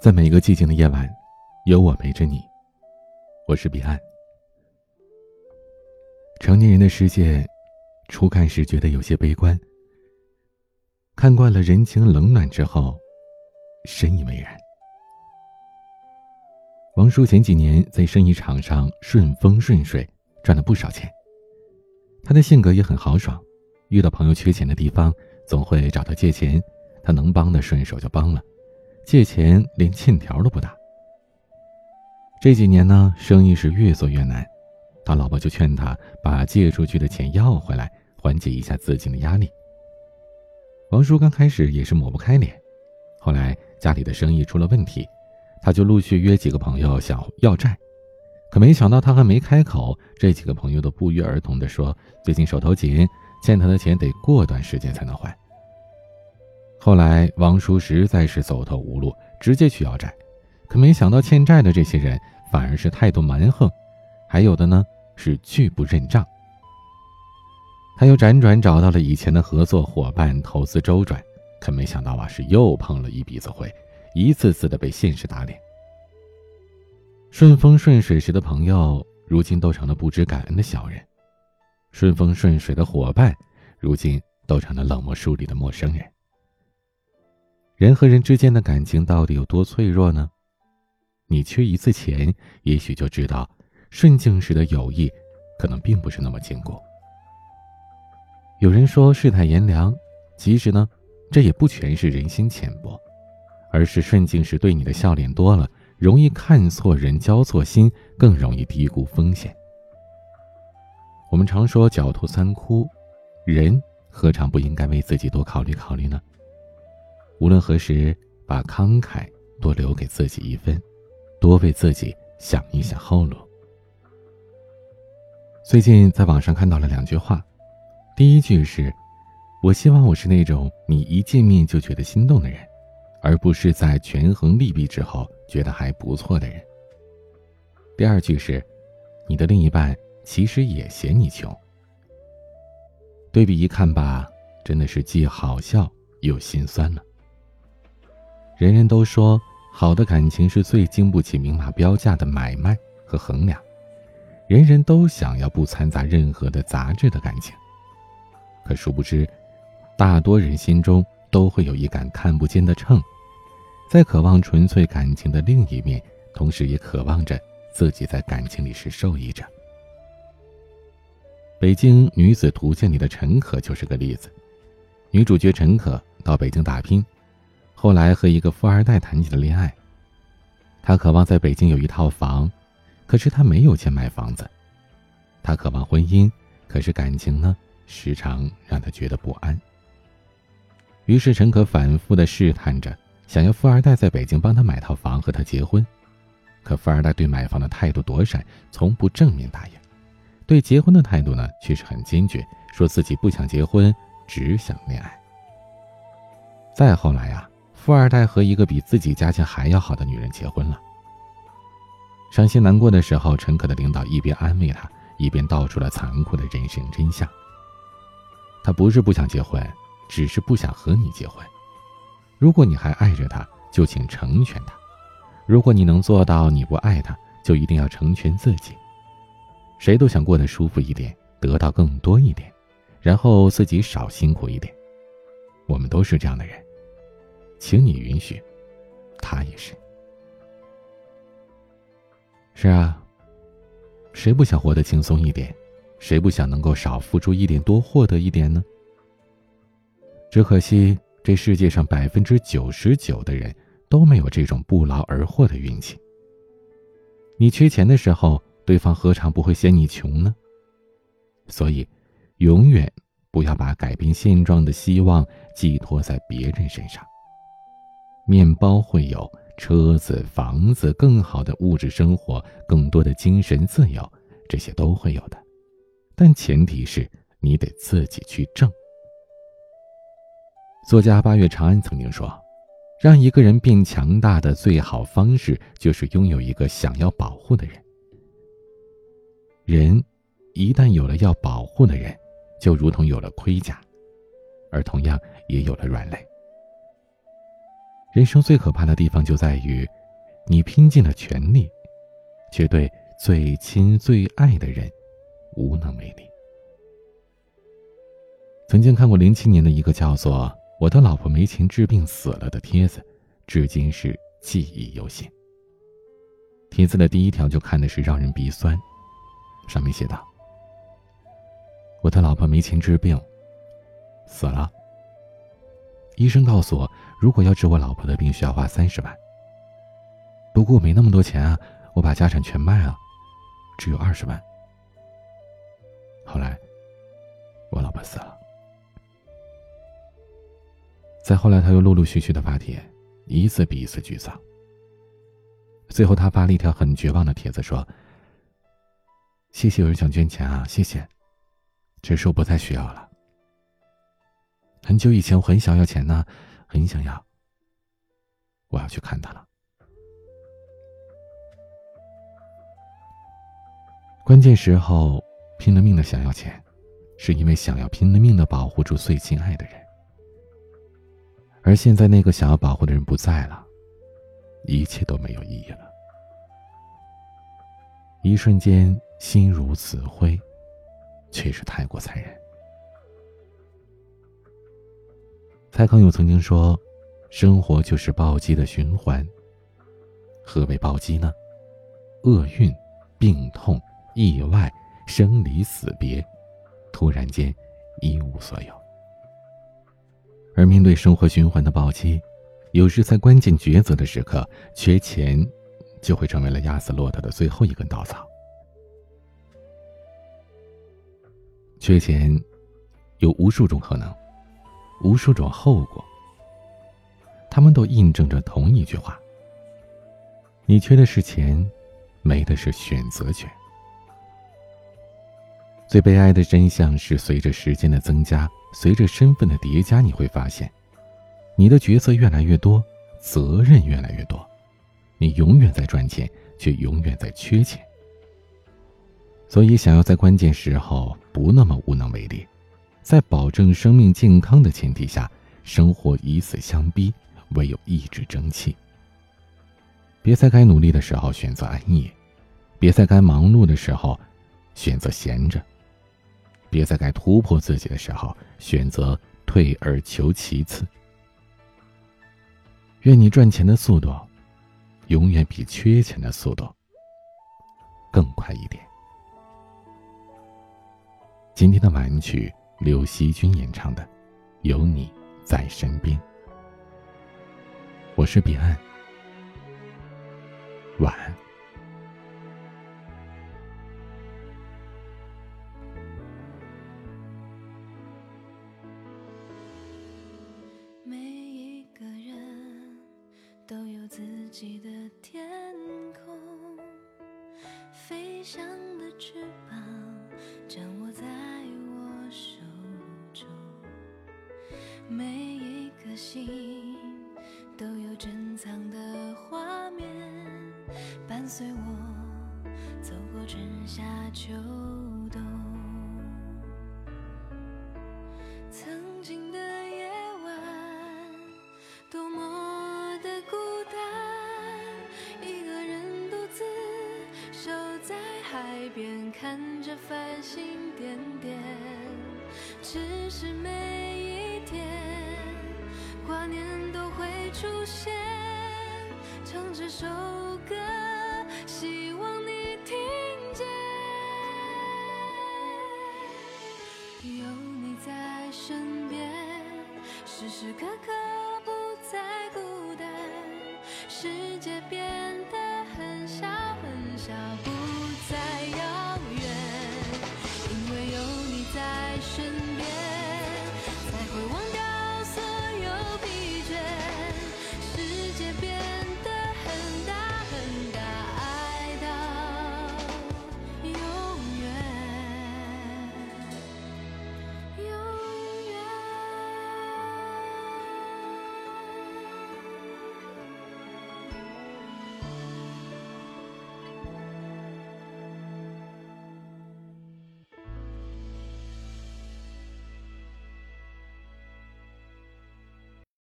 在每一个寂静的夜晚，有我陪着你。我是彼岸。成年人的世界，初看时觉得有些悲观，看惯了人情冷暖之后，深以为然。王叔前几年在生意场上顺风顺水，赚了不少钱。他的性格也很豪爽，遇到朋友缺钱的地方，总会找他借钱，他能帮的顺手就帮了。借钱连欠条都不打。这几年呢，生意是越做越难，他老婆就劝他把借出去的钱要回来，缓解一下资金的压力。王叔刚开始也是抹不开脸，后来家里的生意出了问题，他就陆续约几个朋友想要债，可没想到他还没开口，这几个朋友都不约而同的说最近手头紧，欠他的钱得过段时间才能还。后来，王叔实在是走投无路，直接去要债，可没想到欠债的这些人反而是态度蛮横，还有的呢是拒不认账。他又辗转找到了以前的合作伙伴，投资周转，可没想到啊是又碰了一鼻子灰，一次次的被现实打脸。顺风顺水时的朋友，如今都成了不知感恩的小人；顺风顺水的伙伴，如今都成了冷漠疏离的陌生人。人和人之间的感情到底有多脆弱呢？你缺一次钱，也许就知道顺境时的友谊可能并不是那么坚固。有人说世态炎凉，其实呢，这也不全是人心浅薄，而是顺境时对你的笑脸多了，容易看错人、交错心，更容易低估风险。我们常说狡兔三窟，人何尝不应该为自己多考虑考虑呢？无论何时，把慷慨多留给自己一分，多为自己想一想后路。最近在网上看到了两句话，第一句是：“我希望我是那种你一见面就觉得心动的人，而不是在权衡利弊之后觉得还不错的人。”第二句是：“你的另一半其实也嫌你穷。”对比一看吧，真的是既好笑又心酸了。人人都说，好的感情是最经不起明码标价的买卖和衡量。人人都想要不掺杂任何的杂质的感情，可殊不知，大多人心中都会有一杆看不见的秤，在渴望纯粹感情的另一面，同时也渴望着自己在感情里是受益者。《北京女子图鉴》里的陈可就是个例子，女主角陈可到北京打拼。后来和一个富二代谈起了恋爱，他渴望在北京有一套房，可是他没有钱买房子。他渴望婚姻，可是感情呢，时常让他觉得不安。于是陈可反复的试探着，想要富二代在北京帮他买套房和他结婚，可富二代对买房的态度躲闪，从不正面答应；对结婚的态度呢，却是很坚决，说自己不想结婚，只想恋爱。再后来啊。富二代和一个比自己家境还要好的女人结婚了。伤心难过的时候，陈可的领导一边安慰他，一边道出了残酷的人生真相。他不是不想结婚，只是不想和你结婚。如果你还爱着他，就请成全他；如果你能做到你不爱他，就一定要成全自己。谁都想过得舒服一点，得到更多一点，然后自己少辛苦一点。我们都是这样的人。请你允许，他也是。是啊，谁不想活得轻松一点？谁不想能够少付出一点，多获得一点呢？只可惜，这世界上百分之九十九的人都没有这种不劳而获的运气。你缺钱的时候，对方何尝不会嫌你穷呢？所以，永远不要把改变现状的希望寄托在别人身上。面包会有，车子、房子、更好的物质生活、更多的精神自由，这些都会有的，但前提是你得自己去挣。作家八月长安曾经说：“让一个人变强大的最好方式，就是拥有一个想要保护的人。人一旦有了要保护的人，就如同有了盔甲，而同样也有了软肋。”人生最可怕的地方就在于，你拼尽了全力，却对最亲最爱的人无能为力。曾经看过零七年的一个叫做“我的老婆没钱治病死了”的帖子，至今是记忆犹新。帖子的第一条就看的是让人鼻酸，上面写道：“我的老婆没钱治病，死了。医生告诉我。”如果要治我老婆的病，需要花三十万。不过我没那么多钱啊，我把家产全卖了，只有二十万。后来，我老婆死了。再后来，他又陆陆续续的发帖，一次比一次沮丧。最后，他发了一条很绝望的帖子，说：“谢谢有人想捐钱啊，谢谢，只是我不再需要了。很久以前，我很想要钱呢。”很想要，我要去看他了。关键时候拼了命的想要钱，是因为想要拼了命的保护住最亲爱的人。而现在那个想要保护的人不在了，一切都没有意义了。一瞬间心如死灰，却是太过残忍。蔡康永曾经说：“生活就是暴击的循环。何为暴击呢？厄运、病痛、意外、生离死别，突然间一无所有。而面对生活循环的暴击，有时在关键抉择的时刻，缺钱就会成为了压死骆驼的最后一根稻草。缺钱有无数种可能。”无数种后果，他们都印证着同一句话：你缺的是钱，没的是选择权。最悲哀的真相是，随着时间的增加，随着身份的叠加，你会发现，你的角色越来越多，责任越来越多，你永远在赚钱，却永远在缺钱。所以，想要在关键时候不那么无能为力。在保证生命健康的前提下，生活以死相逼，唯有意志争气。别在该努力的时候选择安逸，别在该忙碌的时候选择闲着，别在该突破自己的时候选择退而求其次。愿你赚钱的速度，永远比缺钱的速度更快一点。今天的晚曲。刘惜君演唱的《有你在身边》，我是彼岸，晚安。每一个人都有自己的天空，飞翔的翅膀每一颗心都有珍藏的画面，伴随我走过春夏秋冬。曾经的夜晚，多么的孤单，一个人独自守在海边，看着繁星点点，只是每一。天，挂念都会出现，唱这首。